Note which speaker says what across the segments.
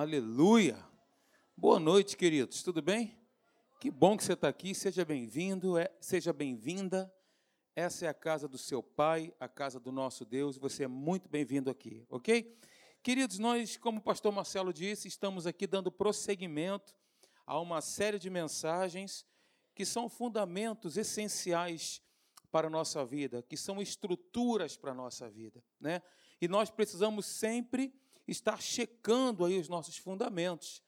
Speaker 1: Aleluia! Boa noite, queridos, tudo bem? Que bom que você está aqui, seja bem-vindo, é, seja bem-vinda. Essa é a casa do seu Pai, a casa do nosso Deus, você é muito bem-vindo aqui, ok? Queridos, nós, como o pastor Marcelo disse, estamos aqui dando prosseguimento a uma série de mensagens que são fundamentos essenciais para a nossa vida, que são estruturas para a nossa vida, né? E nós precisamos sempre estar checando aí os nossos fundamentos.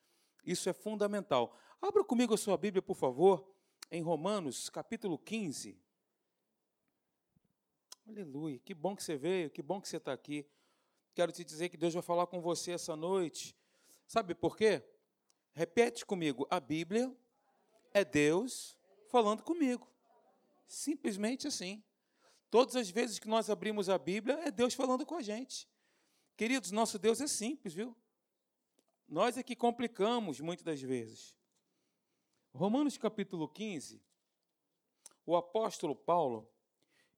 Speaker 1: Isso é fundamental. Abra comigo a sua Bíblia, por favor, em Romanos, capítulo 15. Aleluia. Que bom que você veio, que bom que você está aqui. Quero te dizer que Deus vai falar com você essa noite. Sabe por quê? Repete comigo: a Bíblia é Deus falando comigo. Simplesmente assim. Todas as vezes que nós abrimos a Bíblia, é Deus falando com a gente. Queridos, nosso Deus é simples, viu? Nós é que complicamos muitas das vezes. Romanos capítulo 15, o apóstolo Paulo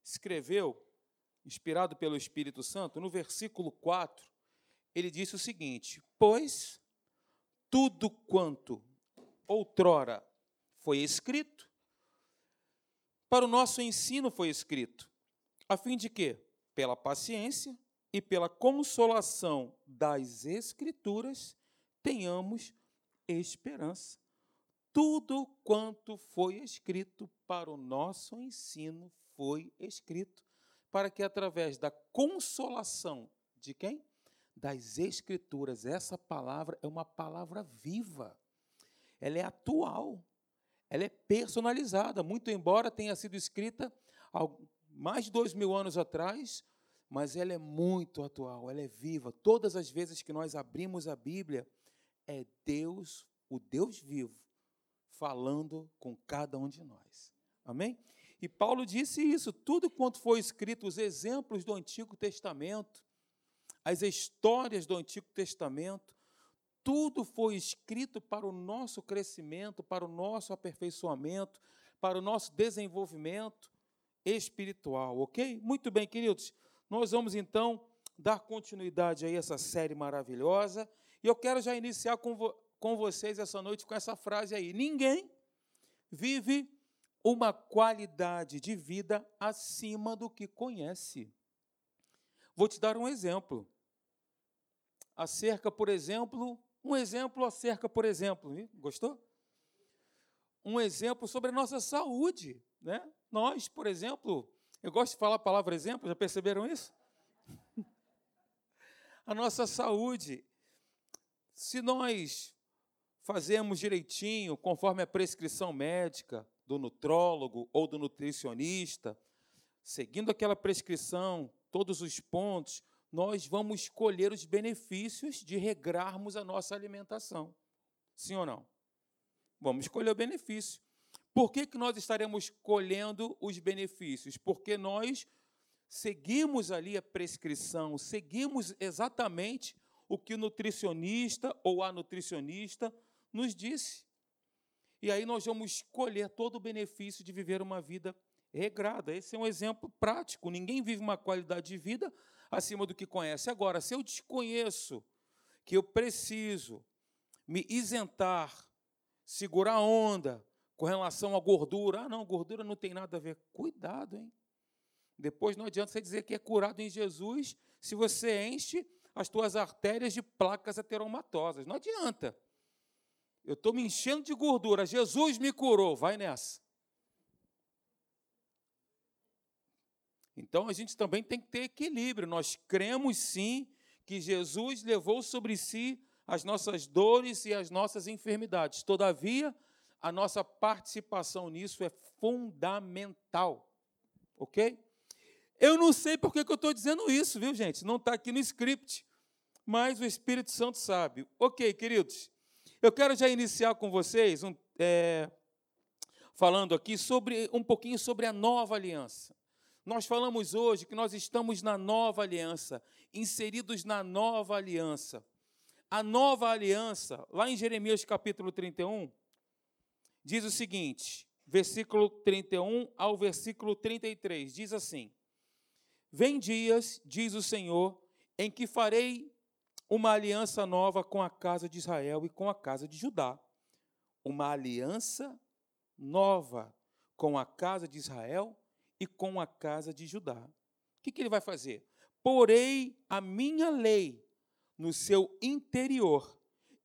Speaker 1: escreveu, inspirado pelo Espírito Santo, no versículo 4, ele disse o seguinte: Pois tudo quanto outrora foi escrito, para o nosso ensino foi escrito, a fim de que, pela paciência, e pela consolação das Escrituras tenhamos esperança. Tudo quanto foi escrito para o nosso ensino foi escrito, para que através da consolação de quem? Das Escrituras. Essa palavra é uma palavra viva, ela é atual, ela é personalizada, muito embora tenha sido escrita mais de dois mil anos atrás, mas ela é muito atual, ela é viva. Todas as vezes que nós abrimos a Bíblia, é Deus, o Deus vivo, falando com cada um de nós. Amém? E Paulo disse isso: tudo quanto foi escrito, os exemplos do Antigo Testamento, as histórias do Antigo Testamento, tudo foi escrito para o nosso crescimento, para o nosso aperfeiçoamento, para o nosso desenvolvimento espiritual, ok? Muito bem, queridos. Nós vamos então dar continuidade a essa série maravilhosa. E eu quero já iniciar com, vo com vocês essa noite com essa frase aí: Ninguém vive uma qualidade de vida acima do que conhece. Vou te dar um exemplo. Acerca, por exemplo, um exemplo acerca, por exemplo, gostou? Um exemplo sobre a nossa saúde, né? Nós, por exemplo, eu gosto de falar a palavra exemplo, já perceberam isso? a nossa saúde. Se nós fazemos direitinho, conforme a prescrição médica do nutrólogo ou do nutricionista, seguindo aquela prescrição, todos os pontos, nós vamos colher os benefícios de regrarmos a nossa alimentação. Sim ou não? Vamos escolher o benefício. Por que, que nós estaremos colhendo os benefícios? Porque nós seguimos ali a prescrição, seguimos exatamente o que o nutricionista ou a nutricionista nos disse. E aí nós vamos colher todo o benefício de viver uma vida regrada. Esse é um exemplo prático. Ninguém vive uma qualidade de vida acima do que conhece. Agora, se eu desconheço que eu preciso me isentar, segurar a onda, com relação à gordura. Ah, não, gordura não tem nada a ver. Cuidado, hein? Depois não adianta você dizer que é curado em Jesus se você enche as tuas artérias de placas ateromatosas. Não adianta. Eu estou me enchendo de gordura. Jesus me curou. Vai nessa. Então a gente também tem que ter equilíbrio. Nós cremos sim que Jesus levou sobre si as nossas dores e as nossas enfermidades. Todavia, a nossa participação nisso é fundamental. Ok? Eu não sei por que, eu estou dizendo isso, viu, gente? Não está aqui no script, mas o Espírito Santo sabe. Ok, queridos, eu quero já iniciar com vocês um, é, falando aqui sobre um pouquinho sobre a nova aliança. Nós falamos hoje que nós estamos na nova aliança, inseridos na nova aliança. A nova aliança, lá em Jeremias capítulo 31, diz o seguinte, versículo 31 ao versículo 33, diz assim: Vem dias, diz o Senhor, em que farei uma aliança nova com a casa de Israel e com a casa de Judá. Uma aliança nova com a casa de Israel e com a casa de Judá. O que, ele vai fazer? Porei a minha lei no seu interior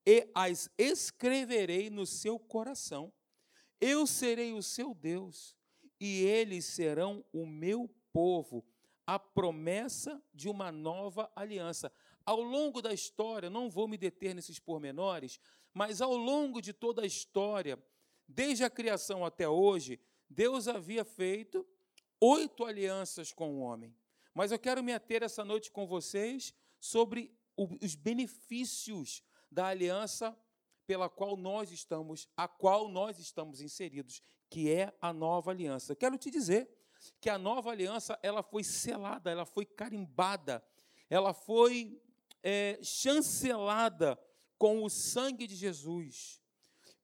Speaker 1: e as escreverei no seu coração. Eu serei o seu Deus e eles serão o meu povo. A promessa de uma nova aliança. Ao longo da história, não vou me deter nesses pormenores, mas ao longo de toda a história, desde a criação até hoje, Deus havia feito oito alianças com o homem. Mas eu quero me ater essa noite com vocês sobre os benefícios da aliança pela qual nós estamos, a qual nós estamos inseridos, que é a nova aliança. Quero te dizer que a nova aliança ela foi selada, ela foi carimbada, ela foi é, chancelada com o sangue de Jesus.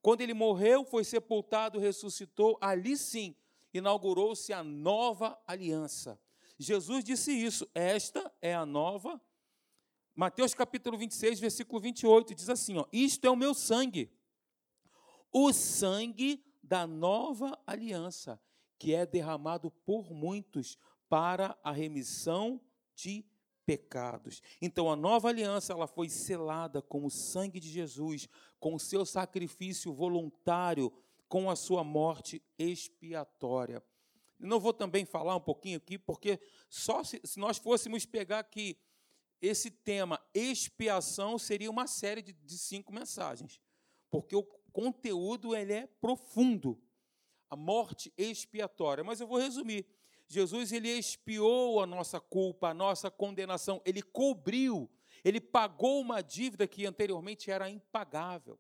Speaker 1: Quando ele morreu, foi sepultado, ressuscitou, ali sim inaugurou-se a nova aliança. Jesus disse isso, esta é a nova. Mateus capítulo 26, versículo 28, diz assim: ó, Isto é o meu sangue, o sangue da nova aliança, que é derramado por muitos para a remissão de pecados. Então a nova aliança ela foi selada com o sangue de Jesus, com o seu sacrifício voluntário, com a sua morte expiatória. Não vou também falar um pouquinho aqui, porque só se, se nós fôssemos pegar aqui esse tema expiação seria uma série de, de cinco mensagens, porque o conteúdo ele é profundo, a morte expiatória. Mas eu vou resumir. Jesus ele expiou a nossa culpa, a nossa condenação, ele cobriu, ele pagou uma dívida que anteriormente era impagável.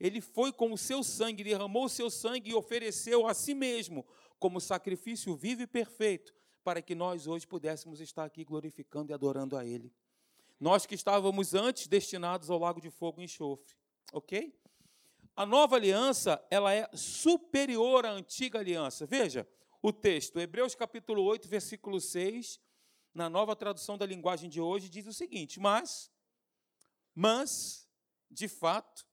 Speaker 1: Ele foi com o seu sangue, derramou o seu sangue e ofereceu a si mesmo como sacrifício vivo e perfeito, para que nós hoje pudéssemos estar aqui glorificando e adorando a Ele. Nós que estávamos antes destinados ao lago de fogo e enxofre, ok? A nova aliança, ela é superior à antiga aliança. Veja, o texto, Hebreus capítulo 8, versículo 6, na nova tradução da linguagem de hoje, diz o seguinte: Mas, mas, de fato,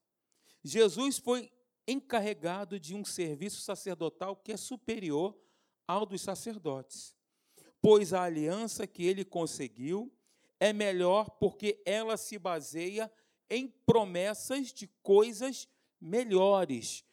Speaker 1: Jesus foi encarregado de um serviço sacerdotal que é superior ao dos sacerdotes, pois a aliança que ele conseguiu é melhor porque ela se baseia em promessas de coisas melhores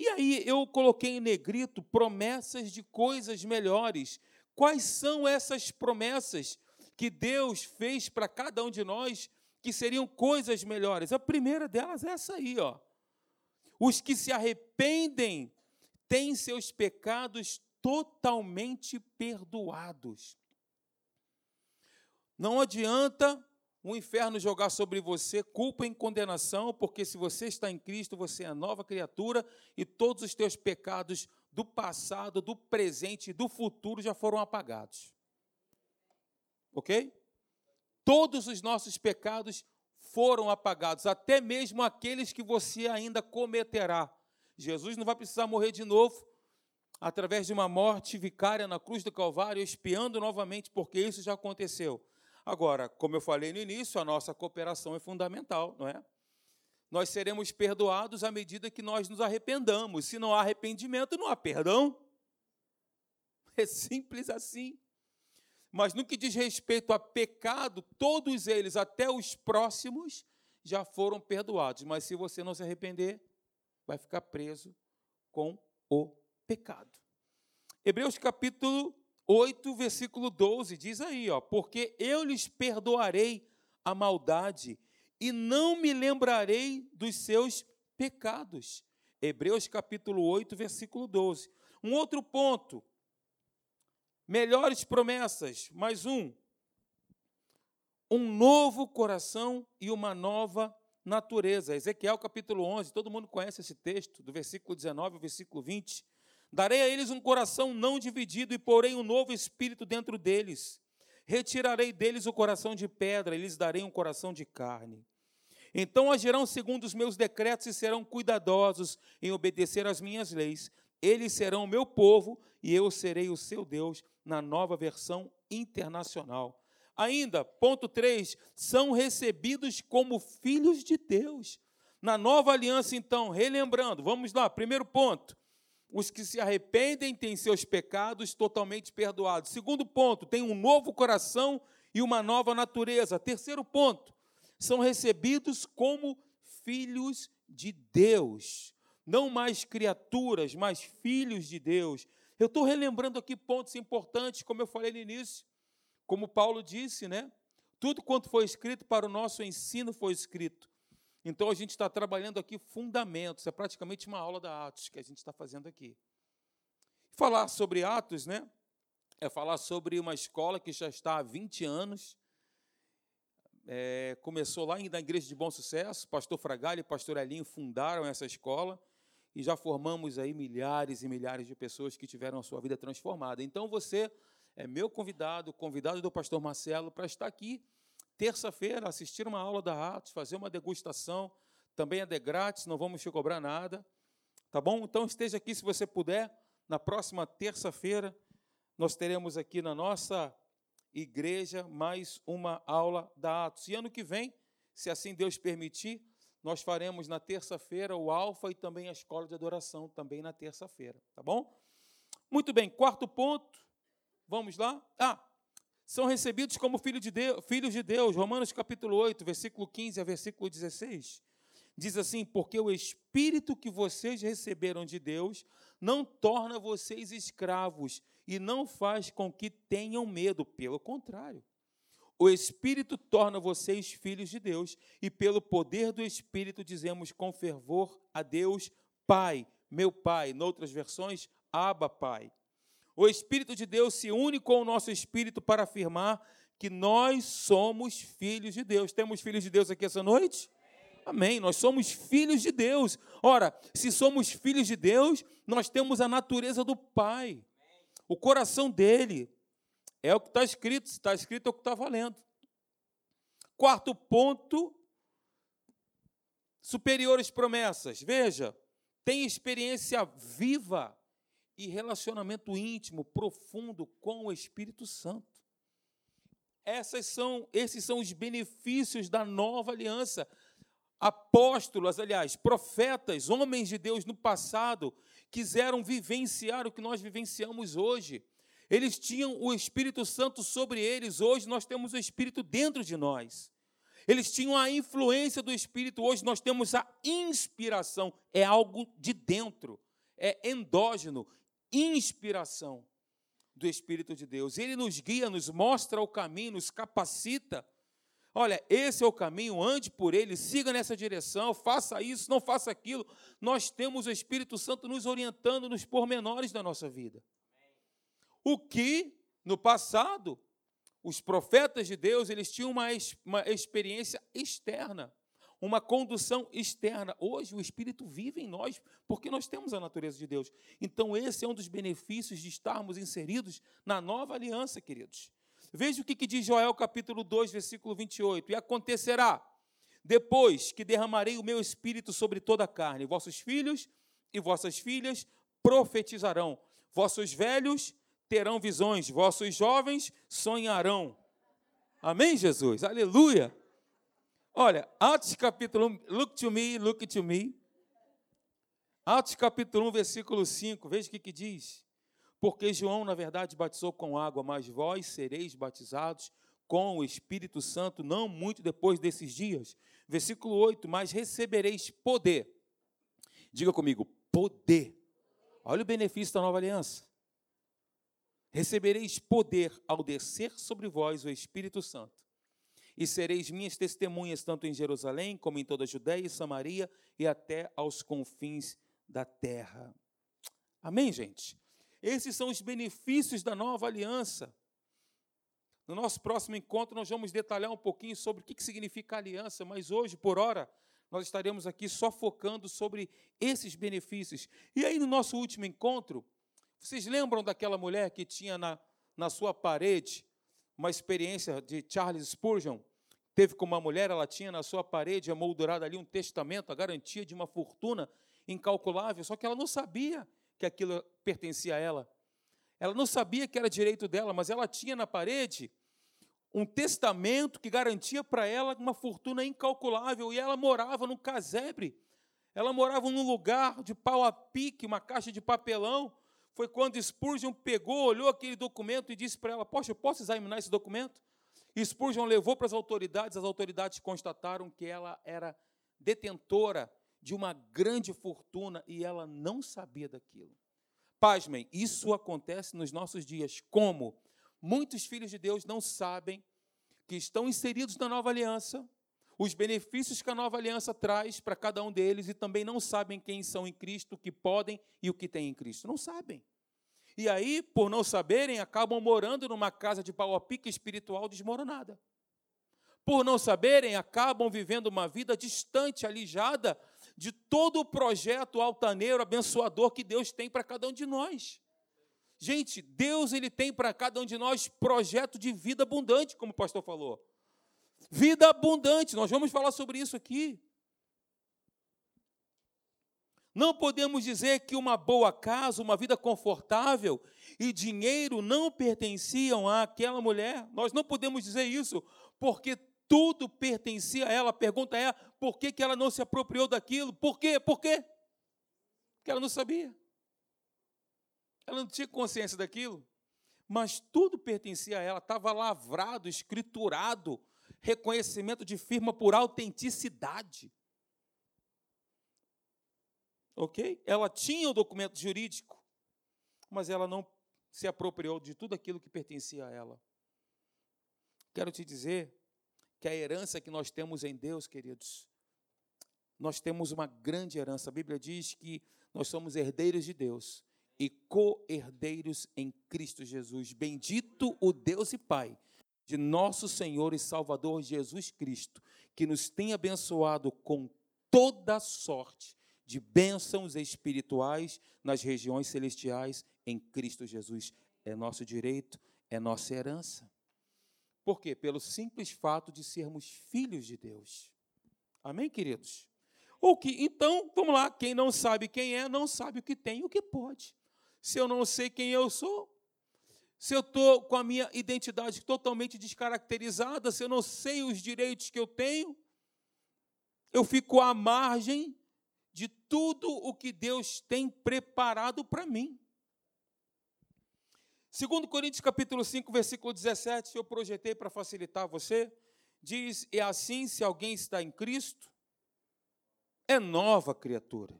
Speaker 1: e aí eu coloquei em negrito promessas de coisas melhores. Quais são essas promessas que Deus fez para cada um de nós que seriam coisas melhores? A primeira delas é essa aí, ó. Os que se arrependem têm seus pecados totalmente perdoados. Não adianta o inferno jogar sobre você culpa e condenação, porque se você está em Cristo, você é nova criatura e todos os teus pecados do passado, do presente e do futuro já foram apagados. Ok? Todos os nossos pecados foram apagados, até mesmo aqueles que você ainda cometerá. Jesus não vai precisar morrer de novo através de uma morte vicária na cruz do Calvário, espiando novamente, porque isso já aconteceu. Agora, como eu falei no início, a nossa cooperação é fundamental, não é? Nós seremos perdoados à medida que nós nos arrependamos. Se não há arrependimento, não há perdão. É simples assim. Mas no que diz respeito a pecado, todos eles, até os próximos, já foram perdoados. Mas se você não se arrepender, vai ficar preso com o pecado. Hebreus capítulo 8, versículo 12, diz aí, ó, porque eu lhes perdoarei a maldade e não me lembrarei dos seus pecados. Hebreus capítulo 8, versículo 12. Um outro ponto. Melhores promessas, mais um. Um novo coração e uma nova natureza. Ezequiel capítulo 11, todo mundo conhece esse texto, do versículo 19 ao versículo 20. Darei a eles um coração não dividido e porei um novo espírito dentro deles. Retirarei deles o coração de pedra e lhes darei um coração de carne. Então agirão segundo os meus decretos e serão cuidadosos em obedecer às minhas leis. Eles serão o meu povo e eu serei o seu Deus, na nova versão internacional. Ainda, ponto 3, são recebidos como filhos de Deus. Na nova aliança, então, relembrando, vamos lá, primeiro ponto. Os que se arrependem têm seus pecados totalmente perdoados. Segundo ponto, tem um novo coração e uma nova natureza. Terceiro ponto, são recebidos como filhos de Deus. Não mais criaturas, mas filhos de Deus. Eu estou relembrando aqui pontos importantes, como eu falei no início. Como Paulo disse, né? Tudo quanto foi escrito para o nosso ensino foi escrito então a gente está trabalhando aqui fundamentos, é praticamente uma aula da Atos que a gente está fazendo aqui. Falar sobre Atos, né? É falar sobre uma escola que já está há 20 anos. É, começou lá na Igreja de Bom Sucesso, pastor Fragalho e pastor Elinho fundaram essa escola e já formamos aí milhares e milhares de pessoas que tiveram a sua vida transformada. Então você é meu convidado, convidado do pastor Marcelo, para estar aqui terça-feira, assistir uma aula da Atos, fazer uma degustação, também é de grátis, não vamos te cobrar nada, tá bom? Então esteja aqui se você puder, na próxima terça-feira, nós teremos aqui na nossa igreja mais uma aula da Atos. E ano que vem, se assim Deus permitir, nós faremos na terça-feira o Alfa e também a escola de adoração, também na terça-feira, tá bom? Muito bem, quarto ponto, vamos lá? Ah, são recebidos como filho de Deus, filhos de Deus. Romanos capítulo 8, versículo 15 a versículo 16. Diz assim: Porque o Espírito que vocês receberam de Deus não torna vocês escravos e não faz com que tenham medo, pelo contrário. O Espírito torna vocês filhos de Deus, e pelo poder do Espírito dizemos com fervor a Deus, Pai, meu Pai. Noutras versões, Abba, Pai. O Espírito de Deus se une com o nosso espírito para afirmar que nós somos filhos de Deus. Temos filhos de Deus aqui essa noite? Amém. Nós somos filhos de Deus. Ora, se somos filhos de Deus, nós temos a natureza do Pai, o coração dele. É o que está escrito. Se está escrito, é o que está valendo. Quarto ponto: superiores promessas. Veja, tem experiência viva e relacionamento íntimo, profundo com o Espírito Santo. Essas são, esses são os benefícios da nova aliança. Apóstolos, aliás, profetas, homens de Deus no passado, quiseram vivenciar o que nós vivenciamos hoje. Eles tinham o Espírito Santo sobre eles, hoje nós temos o Espírito dentro de nós. Eles tinham a influência do Espírito, hoje nós temos a inspiração, é algo de dentro, é endógeno, inspiração do Espírito de Deus. Ele nos guia, nos mostra o caminho, nos capacita. Olha, esse é o caminho, ande por ele, siga nessa direção, faça isso, não faça aquilo. Nós temos o Espírito Santo nos orientando nos pormenores da nossa vida. O que, no passado, os profetas de Deus, eles tinham uma, uma experiência externa uma condução externa. Hoje o Espírito vive em nós porque nós temos a natureza de Deus. Então, esse é um dos benefícios de estarmos inseridos na nova aliança, queridos. Veja o que, diz Joel capítulo 2, versículo 28. E acontecerá, depois que derramarei o meu espírito sobre toda a carne, vossos filhos e vossas filhas profetizarão, vossos velhos terão visões, vossos jovens sonharão. Amém, Jesus? Aleluia! Olha, Atos capítulo 1, look to me, look to me. Atos capítulo 1, versículo 5, veja o que, que diz. Porque João, na verdade, batizou com água, mas vós sereis batizados com o Espírito Santo não muito depois desses dias. Versículo 8, mas recebereis poder. Diga comigo, poder. Olha o benefício da nova aliança. Recebereis poder ao descer sobre vós o Espírito Santo e sereis minhas testemunhas tanto em Jerusalém como em toda a Judéia e Samaria e até aos confins da terra. Amém, gente? Esses são os benefícios da nova aliança. No nosso próximo encontro, nós vamos detalhar um pouquinho sobre o que significa aliança, mas hoje, por hora, nós estaremos aqui só focando sobre esses benefícios. E aí, no nosso último encontro, vocês lembram daquela mulher que tinha na, na sua parede uma experiência de Charles Spurgeon? Teve com uma mulher, ela tinha na sua parede amoldurado ali um testamento, a garantia de uma fortuna incalculável, só que ela não sabia que aquilo pertencia a ela. Ela não sabia que era direito dela, mas ela tinha na parede um testamento que garantia para ela uma fortuna incalculável, e ela morava num casebre. Ela morava num lugar de pau a pique, uma caixa de papelão. Foi quando Spurgeon pegou, olhou aquele documento e disse para ela: Poxa, eu posso examinar esse documento? Spurgeon levou para as autoridades, as autoridades constataram que ela era detentora de uma grande fortuna e ela não sabia daquilo. Pasmem, isso acontece nos nossos dias. Como? Muitos filhos de Deus não sabem que estão inseridos na nova aliança, os benefícios que a nova aliança traz para cada um deles e também não sabem quem são em Cristo, o que podem e o que têm em Cristo. Não sabem. E aí, por não saberem, acabam morando numa casa de pau a pique espiritual desmoronada. Por não saberem, acabam vivendo uma vida distante, alijada de todo o projeto altaneiro, abençoador que Deus tem para cada um de nós. Gente, Deus ele tem para cada um de nós projeto de vida abundante, como o pastor falou. Vida abundante, nós vamos falar sobre isso aqui. Não podemos dizer que uma boa casa, uma vida confortável e dinheiro não pertenciam àquela mulher. Nós não podemos dizer isso, porque tudo pertencia a ela. A pergunta é: por que, que ela não se apropriou daquilo? Por quê? Por quê? Porque ela não sabia. Ela não tinha consciência daquilo, mas tudo pertencia a ela, estava lavrado, escriturado, reconhecimento de firma por autenticidade. Ok? Ela tinha o documento jurídico, mas ela não se apropriou de tudo aquilo que pertencia a ela. Quero te dizer que a herança que nós temos em Deus, queridos, nós temos uma grande herança. A Bíblia diz que nós somos herdeiros de Deus e co-herdeiros em Cristo Jesus. Bendito o Deus e Pai de nosso Senhor e Salvador Jesus Cristo, que nos tem abençoado com toda sorte de bênçãos espirituais nas regiões celestiais em Cristo Jesus. É nosso direito, é nossa herança. Por quê? Pelo simples fato de sermos filhos de Deus. Amém, queridos? O que, então, vamos lá, quem não sabe quem é, não sabe o que tem e o que pode se eu não sei quem eu sou? Se eu estou com a minha identidade totalmente descaracterizada, se eu não sei os direitos que eu tenho, eu fico à margem de tudo o que Deus tem preparado para mim. Segundo Coríntios capítulo 5, versículo 17, eu projetei para facilitar você, diz: "E assim, se alguém está em Cristo, é nova criatura.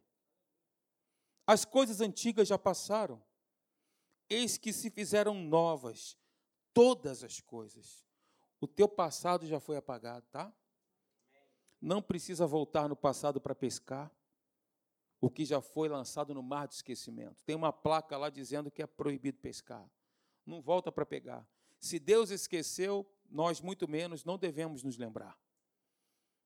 Speaker 1: As coisas antigas já passaram, eis que se fizeram novas todas as coisas. O teu passado já foi apagado, tá? Não precisa voltar no passado para pescar o que já foi lançado no mar de esquecimento. Tem uma placa lá dizendo que é proibido pescar. Não volta para pegar. Se Deus esqueceu, nós muito menos não devemos nos lembrar.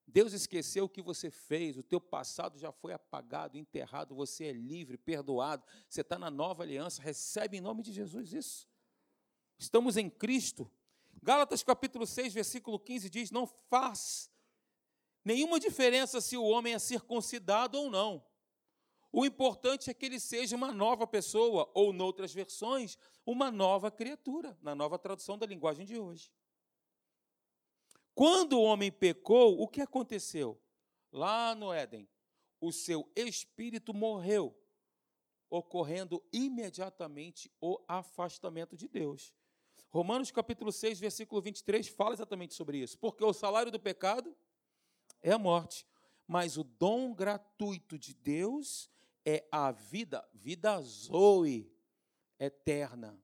Speaker 1: Deus esqueceu o que você fez, o teu passado já foi apagado, enterrado, você é livre, perdoado, você está na nova aliança, recebe em nome de Jesus isso. Estamos em Cristo. Gálatas capítulo 6, versículo 15 diz: Não faz nenhuma diferença se o homem é circuncidado ou não. O importante é que ele seja uma nova pessoa, ou, noutras versões, uma nova criatura, na nova tradução da linguagem de hoje. Quando o homem pecou, o que aconteceu? Lá no Éden, o seu espírito morreu, ocorrendo imediatamente o afastamento de Deus. Romanos capítulo 6, versículo 23 fala exatamente sobre isso. Porque o salário do pecado é a morte, mas o dom gratuito de Deus é a vida, vida zoe, eterna.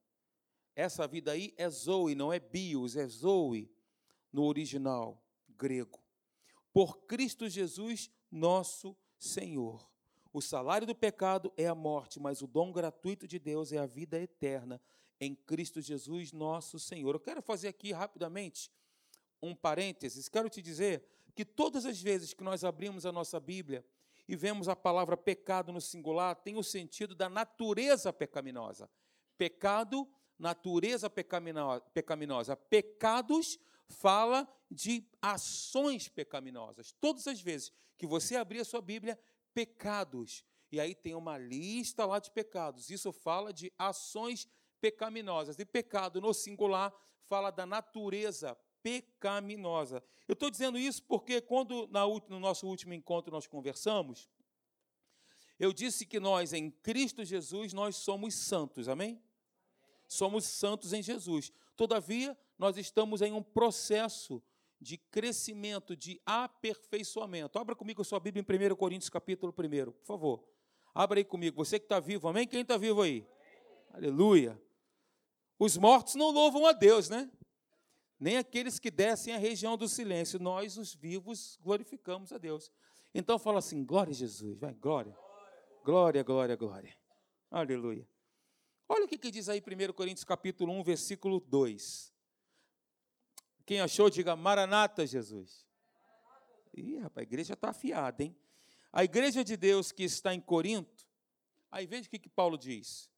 Speaker 1: Essa vida aí é zoe, não é bios, é zoe no original grego. Por Cristo Jesus, nosso Senhor. O salário do pecado é a morte, mas o dom gratuito de Deus é a vida eterna em Cristo Jesus, nosso Senhor. Eu quero fazer aqui rapidamente um parênteses. Quero te dizer que todas as vezes que nós abrimos a nossa Bíblia e vemos a palavra pecado no singular, tem o sentido da natureza pecaminosa. Pecado, natureza pecaminosa. Pecados fala de ações pecaminosas. Todas as vezes que você abrir a sua Bíblia, pecados. E aí tem uma lista lá de pecados. Isso fala de ações pecaminosas. E pecado no singular fala da natureza pecaminosa. Eu estou dizendo isso porque quando no nosso último encontro nós conversamos, eu disse que nós em Cristo Jesus nós somos santos, amém? Somos santos em Jesus. Todavia, nós estamos em um processo de crescimento, de aperfeiçoamento. Abra comigo a sua Bíblia em 1 Coríntios capítulo 1, por favor. Abra aí comigo. Você que está vivo, amém? Quem está vivo aí? Aleluia. Os mortos não louvam a Deus, né? Nem aqueles que descem à região do silêncio. Nós, os vivos, glorificamos a Deus. Então fala assim: glória a Jesus, vai, glória. Glória, glória, glória. Aleluia. Olha o que, que diz aí 1 Coríntios capítulo 1, versículo 2. Quem achou, diga Maranata, Jesus. Ih, rapaz, a igreja está afiada, hein? A igreja de Deus que está em Corinto, aí veja o que, que Paulo diz.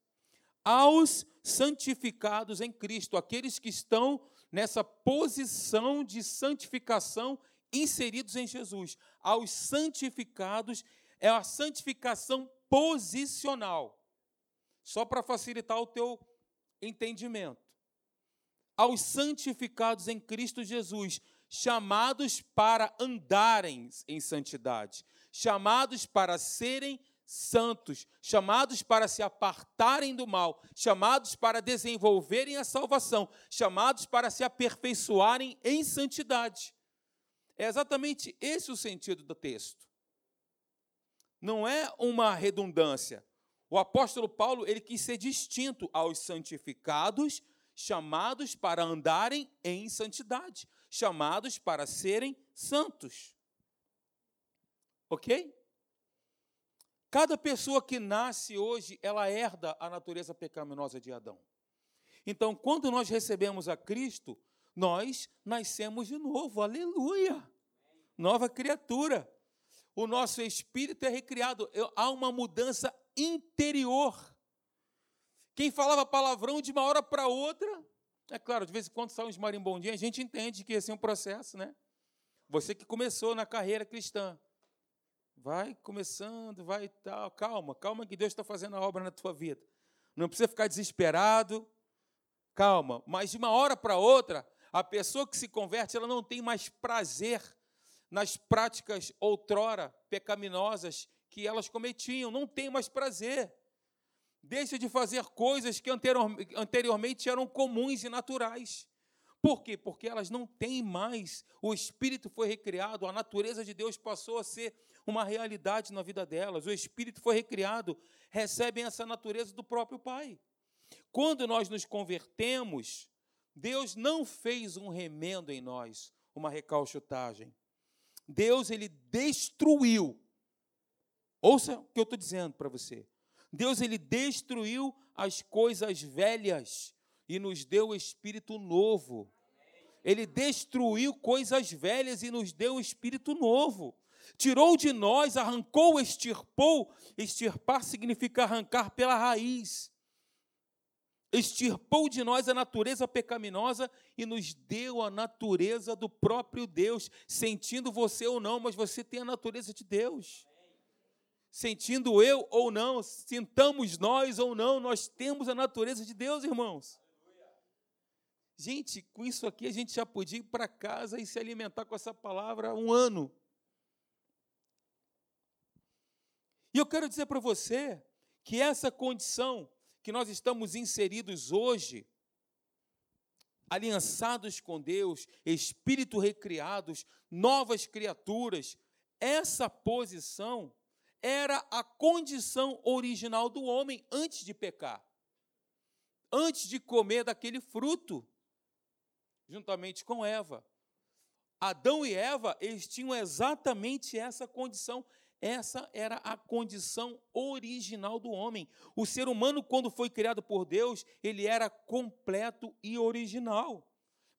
Speaker 1: Aos santificados em Cristo, aqueles que estão nessa posição de santificação inseridos em Jesus. Aos santificados é a santificação posicional. Só para facilitar o teu entendimento. Aos santificados em Cristo Jesus, chamados para andarem em santidade, chamados para serem santos, chamados para se apartarem do mal, chamados para desenvolverem a salvação, chamados para se aperfeiçoarem em santidade. É exatamente esse o sentido do texto. Não é uma redundância. O apóstolo Paulo, ele quis ser distinto aos santificados, chamados para andarem em santidade, chamados para serem santos. OK? Cada pessoa que nasce hoje, ela herda a natureza pecaminosa de Adão. Então, quando nós recebemos a Cristo, nós nascemos de novo, aleluia! Nova criatura. O nosso espírito é recriado, há uma mudança interior. Quem falava palavrão de uma hora para outra, é claro, de vez em quando sai uns marimbondinhos, a gente entende que esse é um processo, né? Você que começou na carreira cristã, Vai começando, vai tal. Calma, calma que Deus está fazendo a obra na tua vida. Não precisa ficar desesperado. Calma. Mas de uma hora para outra, a pessoa que se converte, ela não tem mais prazer nas práticas outrora pecaminosas que elas cometiam. Não tem mais prazer. Deixa de fazer coisas que anteriormente eram comuns e naturais. Por quê? Porque elas não têm mais, o espírito foi recriado, a natureza de Deus passou a ser uma realidade na vida delas. O espírito foi recriado, recebem essa natureza do próprio Pai. Quando nós nos convertemos, Deus não fez um remendo em nós, uma recalchutagem. Deus ele destruiu. Ouça o que eu estou dizendo para você. Deus ele destruiu as coisas velhas e nos deu o espírito novo. Ele destruiu coisas velhas e nos deu o espírito novo tirou de nós, arrancou, extirpou. Extirpar significa arrancar pela raiz. Extirpou de nós a natureza pecaminosa e nos deu a natureza do próprio Deus. Sentindo você ou não, mas você tem a natureza de Deus. Sentindo eu ou não, sintamos nós ou não, nós temos a natureza de Deus, irmãos. Gente, com isso aqui a gente já podia ir para casa e se alimentar com essa palavra um ano. E eu quero dizer para você que essa condição que nós estamos inseridos hoje, aliançados com Deus, espírito recriados, novas criaturas, essa posição era a condição original do homem antes de pecar, antes de comer daquele fruto, juntamente com Eva. Adão e Eva, eles tinham exatamente essa condição essa era a condição original do homem. O ser humano, quando foi criado por Deus, ele era completo e original.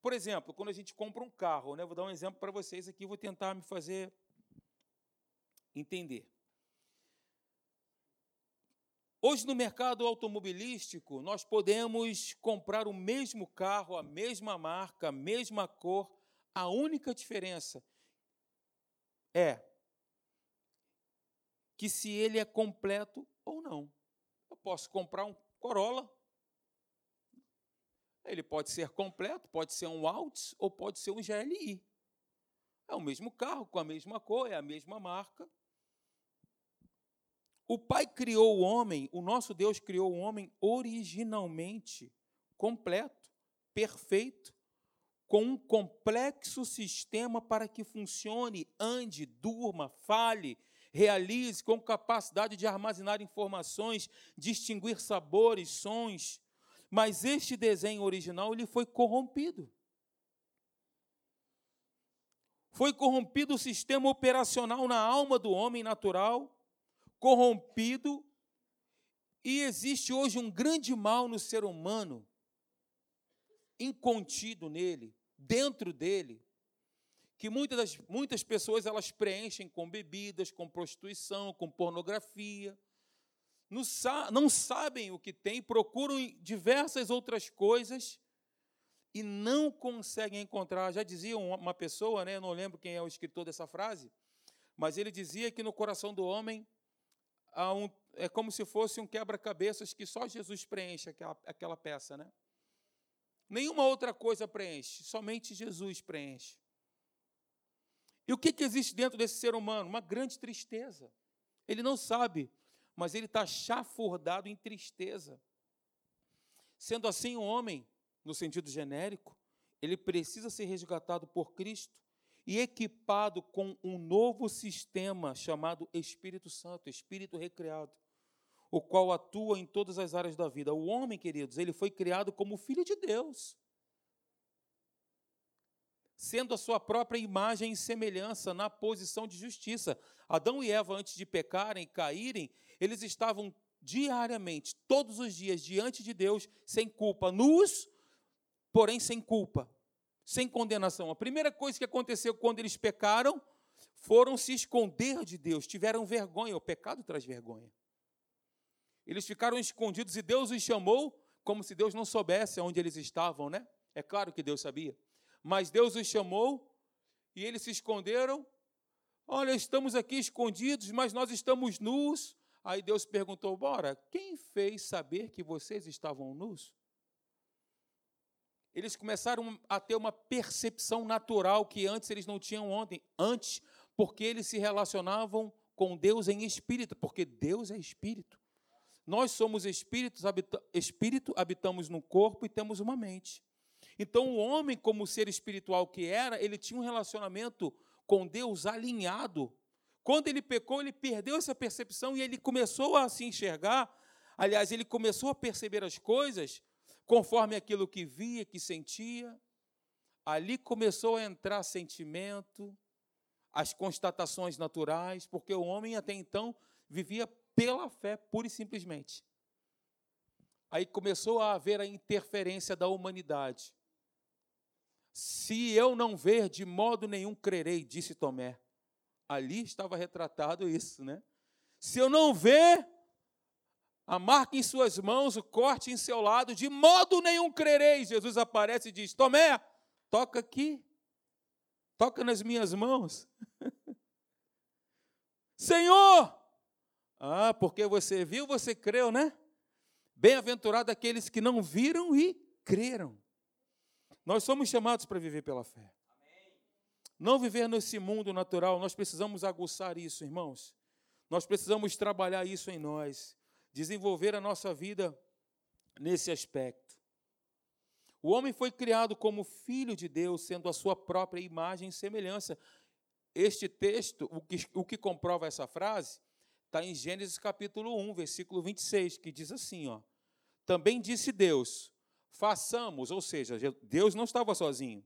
Speaker 1: Por exemplo, quando a gente compra um carro, né? vou dar um exemplo para vocês aqui, vou tentar me fazer entender. Hoje, no mercado automobilístico, nós podemos comprar o mesmo carro, a mesma marca, a mesma cor. A única diferença é que se ele é completo ou não. Eu posso comprar um Corolla. Ele pode ser completo, pode ser um Altis ou pode ser um GLI. É o mesmo carro, com a mesma cor, é a mesma marca. O Pai criou o homem, o nosso Deus criou o homem originalmente completo, perfeito, com um complexo sistema para que funcione, ande, durma, fale, realize, com capacidade de armazenar informações, distinguir sabores, sons. Mas este desenho original ele foi corrompido. Foi corrompido o sistema operacional na alma do homem natural, corrompido, e existe hoje um grande mal no ser humano, incontido nele, dentro dele, que muitas, das, muitas pessoas elas preenchem com bebidas, com prostituição, com pornografia, não, sa não sabem o que tem, procuram diversas outras coisas e não conseguem encontrar. Já dizia uma pessoa, né, não lembro quem é o escritor dessa frase, mas ele dizia que no coração do homem um, é como se fosse um quebra-cabeças que só Jesus preenche aquela, aquela peça, né? Nenhuma outra coisa preenche, somente Jesus preenche. E o que, que existe dentro desse ser humano? Uma grande tristeza. Ele não sabe, mas ele está chafurdado em tristeza. Sendo assim, o um homem, no sentido genérico, ele precisa ser resgatado por Cristo e equipado com um novo sistema chamado Espírito Santo, Espírito recriado, o qual atua em todas as áreas da vida. O homem, queridos, ele foi criado como filho de Deus, sendo a sua própria imagem e semelhança na posição de justiça. Adão e Eva, antes de pecarem e caírem, eles estavam diariamente, todos os dias, diante de Deus, sem culpa, nus, porém sem culpa sem condenação. A primeira coisa que aconteceu quando eles pecaram foram se esconder de Deus, tiveram vergonha. O pecado traz vergonha. Eles ficaram escondidos e Deus os chamou como se Deus não soubesse onde eles estavam, né? É claro que Deus sabia. Mas Deus os chamou e eles se esconderam. Olha, estamos aqui escondidos, mas nós estamos nus. Aí Deus perguntou: Bora, quem fez saber que vocês estavam nus? Eles começaram a ter uma percepção natural que antes eles não tinham ontem, antes, porque eles se relacionavam com Deus em espírito, porque Deus é espírito. Nós somos espíritos, habita, espírito, habitamos no corpo e temos uma mente. Então, o homem, como ser espiritual que era, ele tinha um relacionamento com Deus alinhado. Quando ele pecou, ele perdeu essa percepção e ele começou a se enxergar. Aliás, ele começou a perceber as coisas conforme aquilo que via, que sentia. Ali começou a entrar sentimento, as constatações naturais, porque o homem até então vivia pela fé, pura e simplesmente. Aí começou a haver a interferência da humanidade. Se eu não ver, de modo nenhum crerei, disse Tomé. Ali estava retratado isso, né? Se eu não ver, a marca em suas mãos, o corte em seu lado, de modo nenhum crereis. Jesus aparece e diz: Tomé, toca aqui, toca nas minhas mãos. Senhor! Ah, porque você viu, você creu, né? Bem-aventurado aqueles que não viram e creram. Nós somos chamados para viver pela fé. Não viver nesse mundo natural, nós precisamos aguçar isso, irmãos. Nós precisamos trabalhar isso em nós desenvolver a nossa vida nesse aspecto. O homem foi criado como filho de Deus, sendo a sua própria imagem e semelhança. Este texto, o que, o que comprova essa frase, está em Gênesis capítulo 1, versículo 26, que diz assim: ó, Também disse Deus, façamos, ou seja, Deus não estava sozinho.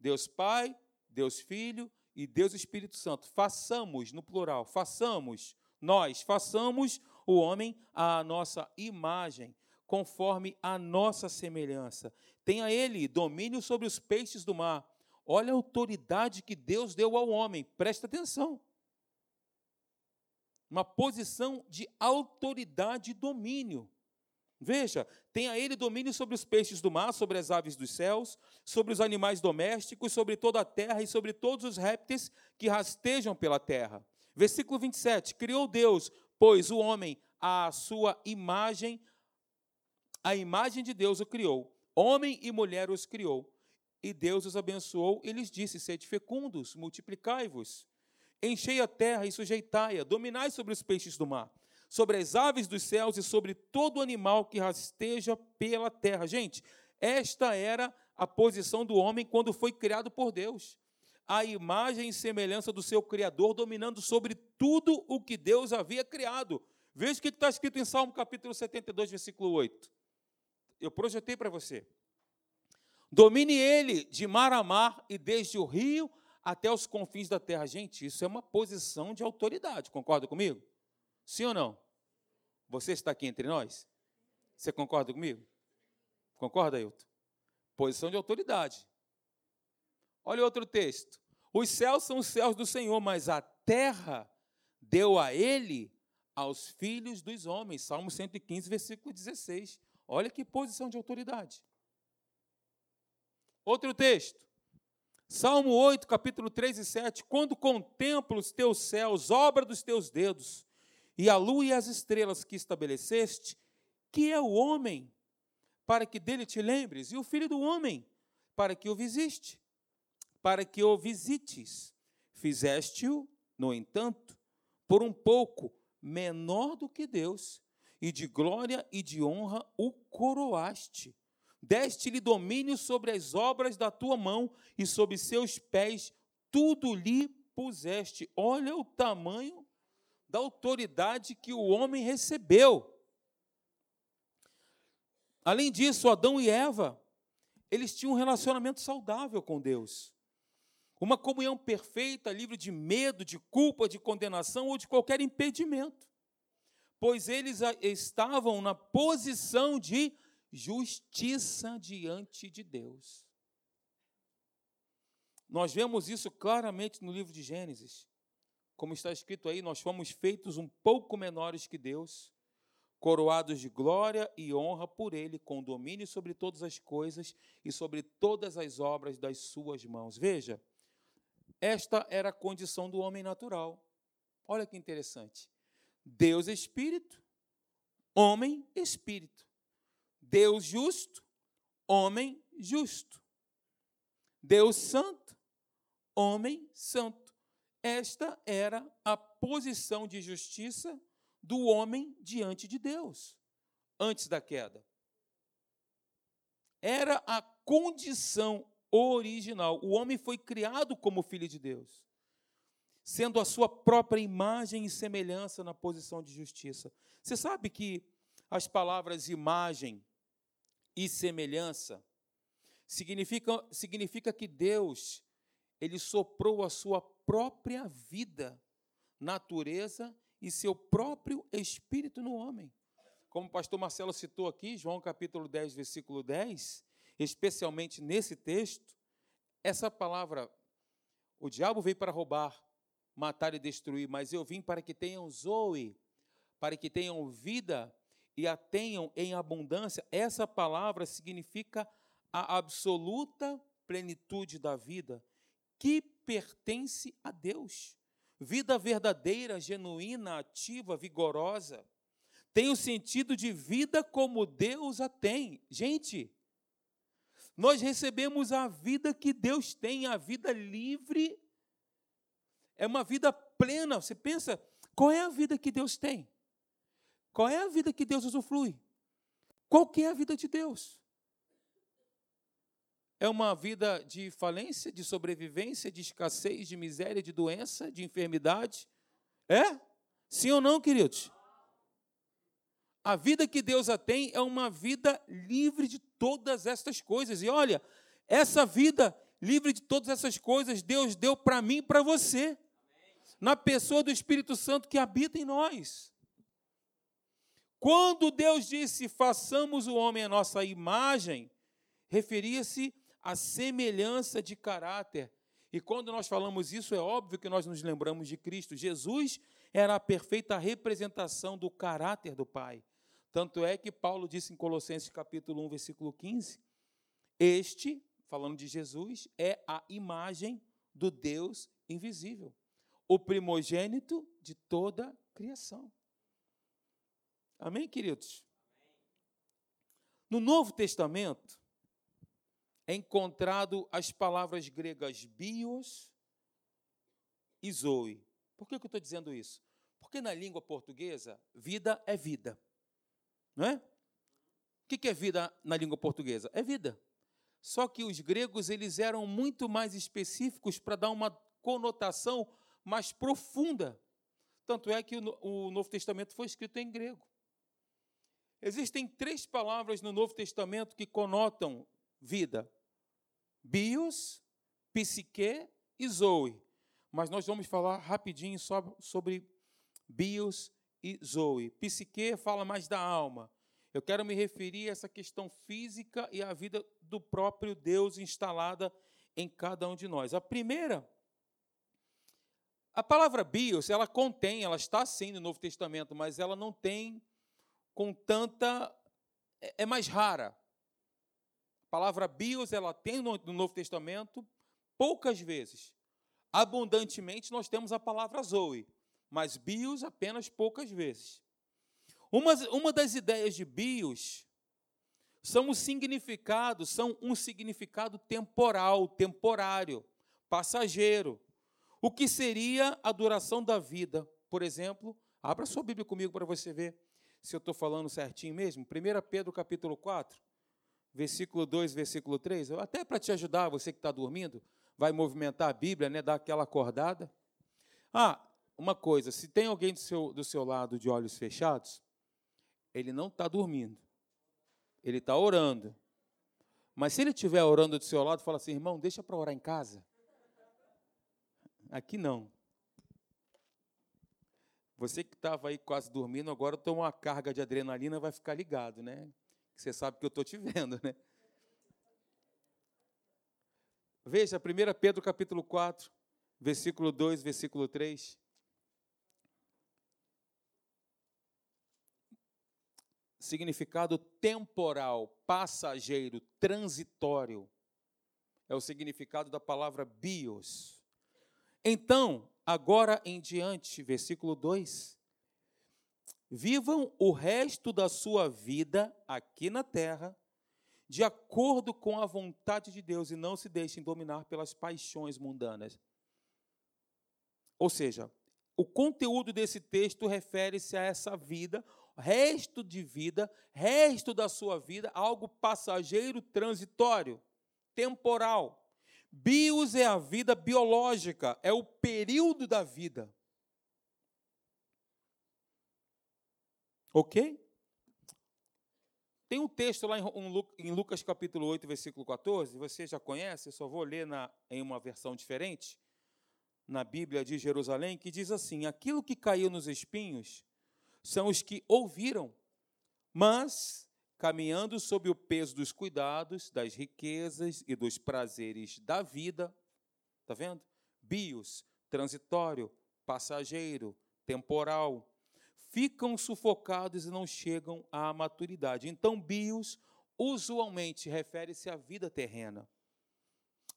Speaker 1: Deus Pai, Deus Filho e Deus Espírito Santo. Façamos, no plural, façamos, nós, façamos o homem à nossa imagem, conforme a nossa semelhança. Tenha ele domínio sobre os peixes do mar. Olha a autoridade que Deus deu ao homem, presta atenção. Uma posição de autoridade e domínio. Veja, tenha ele domínio sobre os peixes do mar, sobre as aves dos céus, sobre os animais domésticos, sobre toda a terra e sobre todos os répteis que rastejam pela terra. Versículo 27. Criou Deus pois o homem, a sua imagem, a imagem de Deus o criou. Homem e mulher os criou. E Deus os abençoou e lhes disse: Sede fecundos, multiplicai-vos, enchei a terra e sujeitai-a, dominai sobre os peixes do mar, sobre as aves dos céus e sobre todo animal que rasteja pela terra. Gente, esta era a posição do homem quando foi criado por Deus. A imagem e semelhança do seu Criador, dominando sobre tudo o que Deus havia criado. Veja o que está escrito em Salmo capítulo 72, versículo 8. Eu projetei para você. Domine ele de mar a mar e desde o rio até os confins da terra. Gente, isso é uma posição de autoridade, concorda comigo? Sim ou não? Você está aqui entre nós? Você concorda comigo? Concorda, Ailton? Posição de autoridade. Olha outro texto. Os céus são os céus do Senhor, mas a terra deu a ele aos filhos dos homens. Salmo 115, versículo 16. Olha que posição de autoridade. Outro texto. Salmo 8, capítulo 3 e 7. Quando contemplo os teus céus, obra dos teus dedos, e a lua e as estrelas que estabeleceste, que é o homem, para que dele te lembres, e o filho do homem, para que o visite, para que o visites. Fizeste-o, no entanto, por um pouco menor do que Deus, e de glória e de honra o coroaste deste-lhe domínio sobre as obras da tua mão, e sobre seus pés tudo lhe puseste. Olha o tamanho da autoridade que o homem recebeu. Além disso, Adão e Eva, eles tinham um relacionamento saudável com Deus. Uma comunhão perfeita, livre de medo, de culpa, de condenação ou de qualquer impedimento. Pois eles estavam na posição de justiça diante de Deus. Nós vemos isso claramente no livro de Gênesis. Como está escrito aí, nós fomos feitos um pouco menores que Deus, coroados de glória e honra por Ele, com domínio sobre todas as coisas e sobre todas as obras das suas mãos. Veja, esta era a condição do homem natural. Olha que interessante. Deus espírito, homem espírito. Deus justo, homem justo. Deus santo, homem santo. Esta era a posição de justiça do homem diante de Deus, antes da queda. Era a condição original. O homem foi criado como filho de Deus, sendo a sua própria imagem e semelhança na posição de justiça. Você sabe que as palavras imagem e semelhança, significa, significa que Deus, Ele soprou a sua própria vida, natureza e seu próprio espírito no homem. Como o pastor Marcelo citou aqui, João capítulo 10, versículo 10, especialmente nesse texto, essa palavra, o diabo veio para roubar, matar e destruir, mas eu vim para que tenham zoe, para que tenham vida e a tenham em abundância, essa palavra significa a absoluta plenitude da vida que pertence a Deus. Vida verdadeira, genuína, ativa, vigorosa. Tem o sentido de vida como Deus a tem. Gente, nós recebemos a vida que Deus tem, a vida livre. É uma vida plena. Você pensa, qual é a vida que Deus tem? Qual é a vida que Deus usufrui? Qual que é a vida de Deus? É uma vida de falência, de sobrevivência, de escassez, de miséria, de doença, de enfermidade? É? Sim ou não, queridos? A vida que Deus a tem é uma vida livre de todas estas coisas. E olha, essa vida livre de todas essas coisas, Deus deu para mim e para você, na pessoa do Espírito Santo que habita em nós. Quando Deus disse, façamos o homem a nossa imagem, referia-se à semelhança de caráter. E quando nós falamos isso, é óbvio que nós nos lembramos de Cristo. Jesus era a perfeita representação do caráter do Pai. Tanto é que Paulo disse em Colossenses capítulo 1, versículo 15, este, falando de Jesus, é a imagem do Deus invisível, o primogênito de toda a criação. Amém, queridos? No Novo Testamento, é encontrado as palavras gregas bios e zoe. Por que, eu estou dizendo isso? Porque na língua portuguesa, vida é vida. Não é? O que, é vida na língua portuguesa? É vida. Só que os gregos eles eram muito mais específicos para dar uma conotação mais profunda. Tanto é que o Novo Testamento foi escrito em grego. Existem três palavras no Novo Testamento que conotam vida: bios, psique e zoe. Mas nós vamos falar rapidinho sobre bios e zoe. Psique fala mais da alma. Eu quero me referir a essa questão física e a vida do próprio Deus instalada em cada um de nós. A primeira, a palavra bios, ela contém, ela está sim no Novo Testamento, mas ela não tem com tanta. é, é mais rara. A palavra bios, ela tem no Novo Testamento poucas vezes. Abundantemente, nós temos a palavra zoe, mas bios apenas poucas vezes. Uma, uma das ideias de bios são os significados, são um significado temporal, temporário, passageiro. O que seria a duração da vida? Por exemplo, abra sua Bíblia comigo para você ver se eu estou falando certinho mesmo. 1 Pedro capítulo 4, versículo 2, versículo 3. Até para te ajudar, você que está dormindo, vai movimentar a Bíblia, né, dar aquela acordada. Ah, uma coisa, se tem alguém do seu, do seu lado de olhos fechados, ele não está dormindo. Ele está orando. Mas se ele estiver orando do seu lado, fala assim, irmão, deixa para orar em casa. Aqui não. Você que estava aí quase dormindo, agora toma uma carga de adrenalina, vai ficar ligado, né? Você sabe que eu estou te vendo, né? Veja, 1 Pedro capítulo 4, versículo 2, versículo 3. Significado temporal, passageiro, transitório. É o significado da palavra bios. Então, agora em diante, versículo 2: Vivam o resto da sua vida aqui na terra, de acordo com a vontade de Deus, e não se deixem dominar pelas paixões mundanas. Ou seja, o conteúdo desse texto refere-se a essa vida resto de vida, resto da sua vida, algo passageiro, transitório, temporal. Bios é a vida biológica, é o período da vida. Ok? Tem um texto lá em Lucas capítulo 8, versículo 14, você já conhece, só vou ler na, em uma versão diferente, na Bíblia de Jerusalém, que diz assim: Aquilo que caiu nos espinhos são os que ouviram, mas caminhando sob o peso dos cuidados, das riquezas e dos prazeres da vida, está vendo? Bios, transitório, passageiro, temporal, ficam sufocados e não chegam à maturidade. Então, bios usualmente refere-se à vida terrena.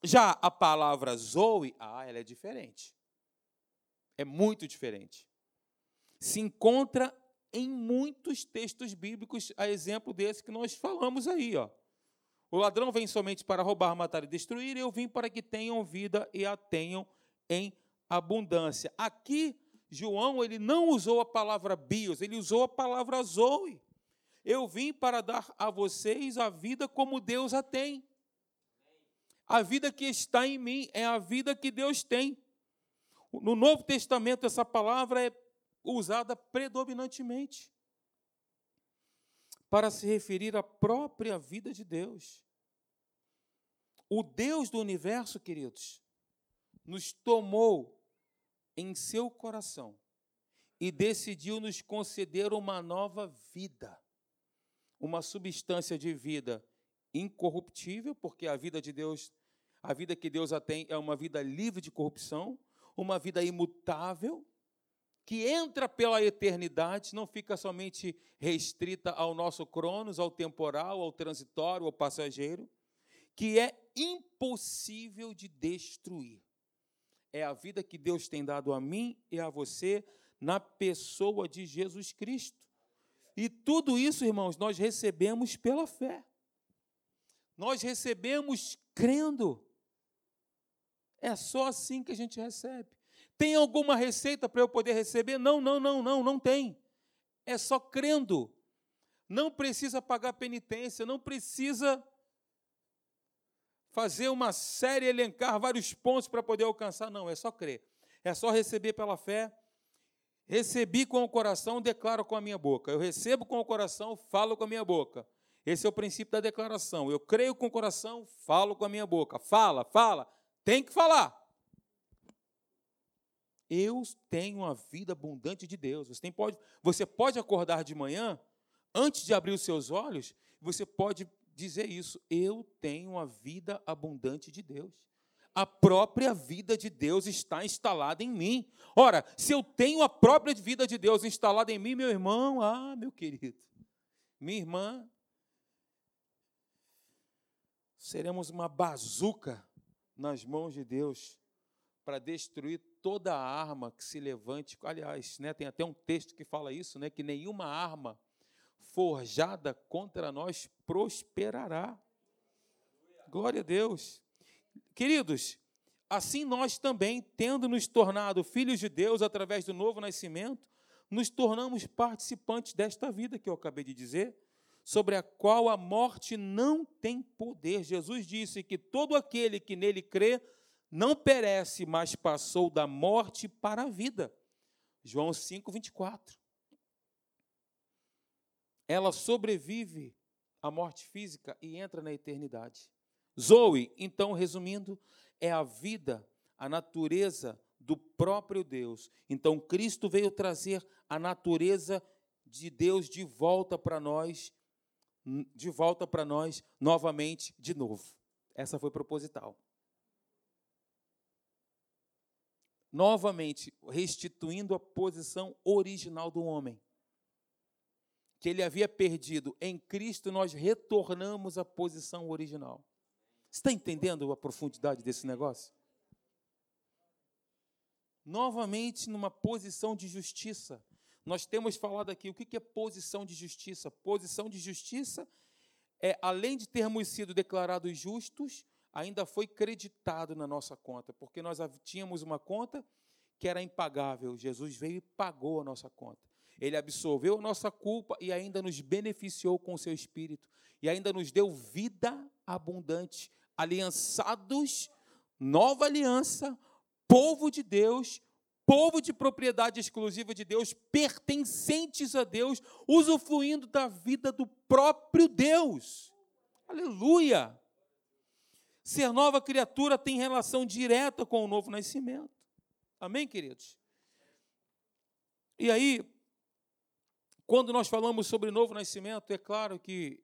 Speaker 1: Já a palavra zoe, ah, ela é diferente. É muito diferente se encontra em muitos textos bíblicos, a exemplo desse que nós falamos aí. Ó. O ladrão vem somente para roubar, matar e destruir, eu vim para que tenham vida e a tenham em abundância. Aqui, João, ele não usou a palavra bios, ele usou a palavra zoe. Eu vim para dar a vocês a vida como Deus a tem. A vida que está em mim é a vida que Deus tem. No Novo Testamento, essa palavra é usada predominantemente para se referir à própria vida de Deus. O Deus do universo, queridos, nos tomou em seu coração e decidiu nos conceder uma nova vida, uma substância de vida incorruptível, porque a vida de Deus, a vida que Deus a tem é uma vida livre de corrupção, uma vida imutável, que entra pela eternidade, não fica somente restrita ao nosso cronos, ao temporal, ao transitório, ao passageiro, que é impossível de destruir. É a vida que Deus tem dado a mim e a você na pessoa de Jesus Cristo. E tudo isso, irmãos, nós recebemos pela fé. Nós recebemos crendo. É só assim que a gente recebe. Tem alguma receita para eu poder receber? Não, não, não, não, não tem. É só crendo. Não precisa pagar penitência, não precisa fazer uma série, elencar vários pontos para poder alcançar. Não, é só crer. É só receber pela fé. Recebi com o coração, declaro com a minha boca. Eu recebo com o coração, falo com a minha boca. Esse é o princípio da declaração. Eu creio com o coração, falo com a minha boca. Fala, fala. Tem que falar. Eu tenho a vida abundante de Deus. Você, pode, você pode acordar de manhã, antes de abrir os seus olhos, você pode dizer isso. Eu tenho a vida abundante de Deus. A própria vida de Deus está instalada em mim. Ora, se eu tenho a própria vida de Deus instalada em mim, meu irmão, ah, meu querido, minha irmã, seremos uma bazuca nas mãos de Deus para destruir toda arma que se levante. Aliás, né, tem até um texto que fala isso, né, que nenhuma arma forjada contra nós prosperará. Glória a Deus. Queridos, assim nós também, tendo nos tornado filhos de Deus através do novo nascimento, nos tornamos participantes desta vida que eu acabei de dizer sobre a qual a morte não tem poder. Jesus disse que todo aquele que nele crê não perece, mas passou da morte para a vida. João 5, 24. Ela sobrevive à morte física e entra na eternidade. Zoe, então, resumindo, é a vida, a natureza do próprio Deus. Então, Cristo veio trazer a natureza de Deus de volta para nós de volta para nós novamente, de novo. Essa foi proposital. Novamente, restituindo a posição original do homem. Que ele havia perdido. Em Cristo, nós retornamos à posição original. Está entendendo a profundidade desse negócio? Novamente, numa posição de justiça. Nós temos falado aqui o que é posição de justiça. Posição de justiça é, além de termos sido declarados justos, ainda foi creditado na nossa conta, porque nós tínhamos uma conta que era impagável. Jesus veio e pagou a nossa conta. Ele absolveu a nossa culpa e ainda nos beneficiou com o seu espírito e ainda nos deu vida abundante, aliançados, nova aliança, povo de Deus, povo de propriedade exclusiva de Deus, pertencentes a Deus, usufruindo da vida do próprio Deus. Aleluia! Ser nova criatura tem relação direta com o novo nascimento. Amém, queridos? E aí, quando nós falamos sobre novo nascimento, é claro que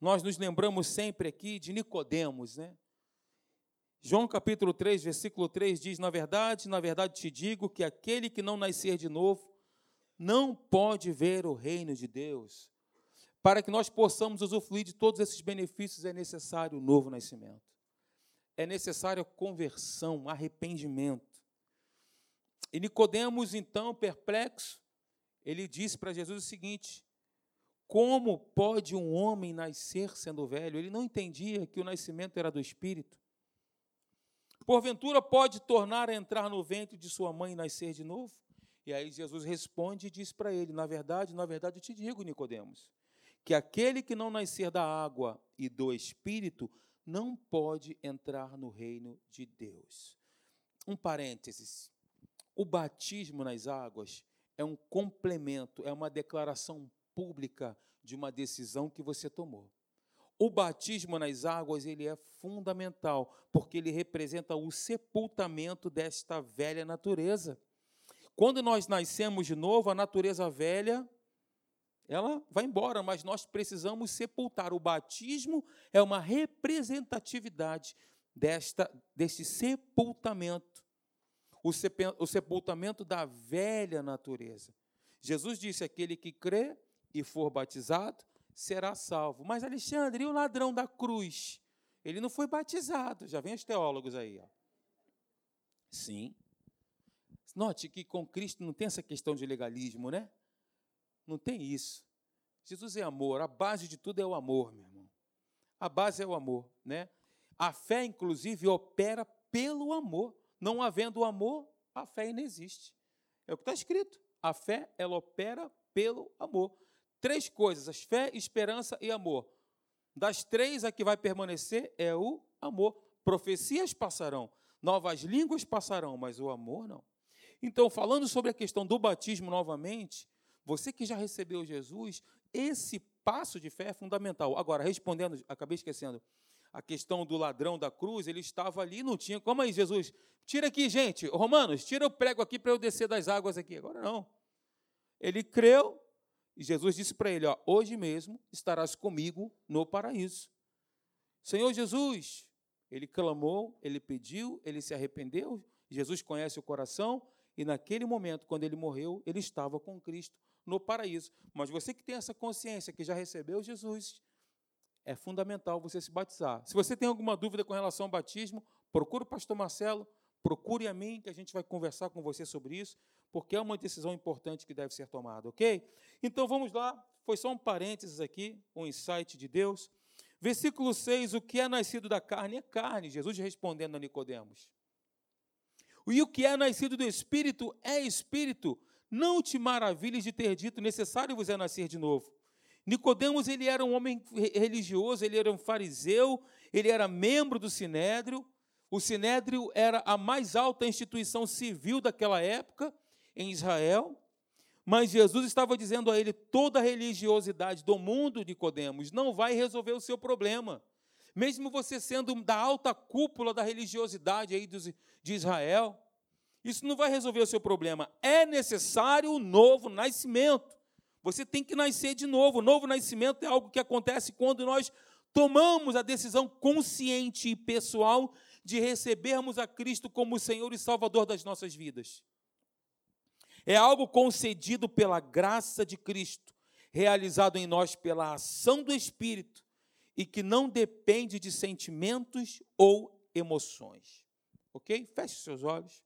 Speaker 1: nós nos lembramos sempre aqui de Nicodemos, né? João capítulo 3, versículo 3 diz: Na verdade, na verdade te digo que aquele que não nascer de novo não pode ver o reino de Deus. Para que nós possamos usufruir de todos esses benefícios é necessário o novo nascimento. É necessário conversão, arrependimento. E Nicodemos, então, perplexo, ele disse para Jesus o seguinte: Como pode um homem nascer sendo velho? Ele não entendia que o nascimento era do espírito. Porventura pode tornar a entrar no ventre de sua mãe e nascer de novo? E aí Jesus responde e diz para ele: Na verdade, na verdade, eu te digo, Nicodemos, que aquele que não nascer da água e do espírito não pode entrar no reino de Deus. Um parênteses. O batismo nas águas é um complemento, é uma declaração pública de uma decisão que você tomou. O batismo nas águas ele é fundamental, porque ele representa o sepultamento desta velha natureza. Quando nós nascemos de novo, a natureza velha ela vai embora, mas nós precisamos sepultar. O batismo é uma representatividade desta deste sepultamento. O, sepultamento da velha natureza. Jesus disse: aquele que crê e for batizado será salvo. Mas Alexandre, e o ladrão da cruz? Ele não foi batizado. Já vem os teólogos aí. Ó. Sim. Note que com Cristo não tem essa questão de legalismo, né? Não tem isso. Jesus é amor. A base de tudo é o amor, meu irmão. A base é o amor, né? A fé, inclusive, opera pelo amor. Não havendo amor, a fé não existe. É o que está escrito. A fé, ela opera pelo amor. Três coisas: as fé, esperança e amor. Das três, a que vai permanecer é o amor. Profecias passarão, novas línguas passarão, mas o amor não. Então, falando sobre a questão do batismo novamente, você que já recebeu Jesus, esse passo de fé é fundamental. Agora, respondendo, acabei esquecendo, a questão do ladrão da cruz, ele estava ali, não tinha. Como aí, Jesus? Tira aqui, gente, Romanos, tira o prego aqui para eu descer das águas aqui. Agora não. Ele creu e Jesus disse para ele: ó, Hoje mesmo estarás comigo no paraíso. Senhor Jesus, ele clamou, ele pediu, ele se arrependeu. Jesus conhece o coração e naquele momento, quando ele morreu, ele estava com Cristo no paraíso. Mas você que tem essa consciência, que já recebeu Jesus, é fundamental você se batizar. Se você tem alguma dúvida com relação ao batismo, procure o pastor Marcelo, procure a mim, que a gente vai conversar com você sobre isso, porque é uma decisão importante que deve ser tomada, ok? Então vamos lá, foi só um parênteses aqui, um insight de Deus. Versículo 6: O que é nascido da carne é carne, Jesus respondendo a Nicodemos. E o que é nascido do espírito é espírito. Não te maravilhes de ter dito, necessário vos é nascer de novo. Nicodemos, ele era um homem religioso, ele era um fariseu, ele era membro do Sinédrio. O Sinédrio era a mais alta instituição civil daquela época em Israel. Mas Jesus estava dizendo a ele: toda a religiosidade do mundo, Nicodemos, não vai resolver o seu problema. Mesmo você sendo da alta cúpula da religiosidade aí de Israel, isso não vai resolver o seu problema. É necessário um novo nascimento. Você tem que nascer de novo. O novo nascimento é algo que acontece quando nós tomamos a decisão consciente e pessoal de recebermos a Cristo como Senhor e Salvador das nossas vidas. É algo concedido pela graça de Cristo, realizado em nós pela ação do Espírito e que não depende de sentimentos ou emoções. Ok? Feche seus olhos.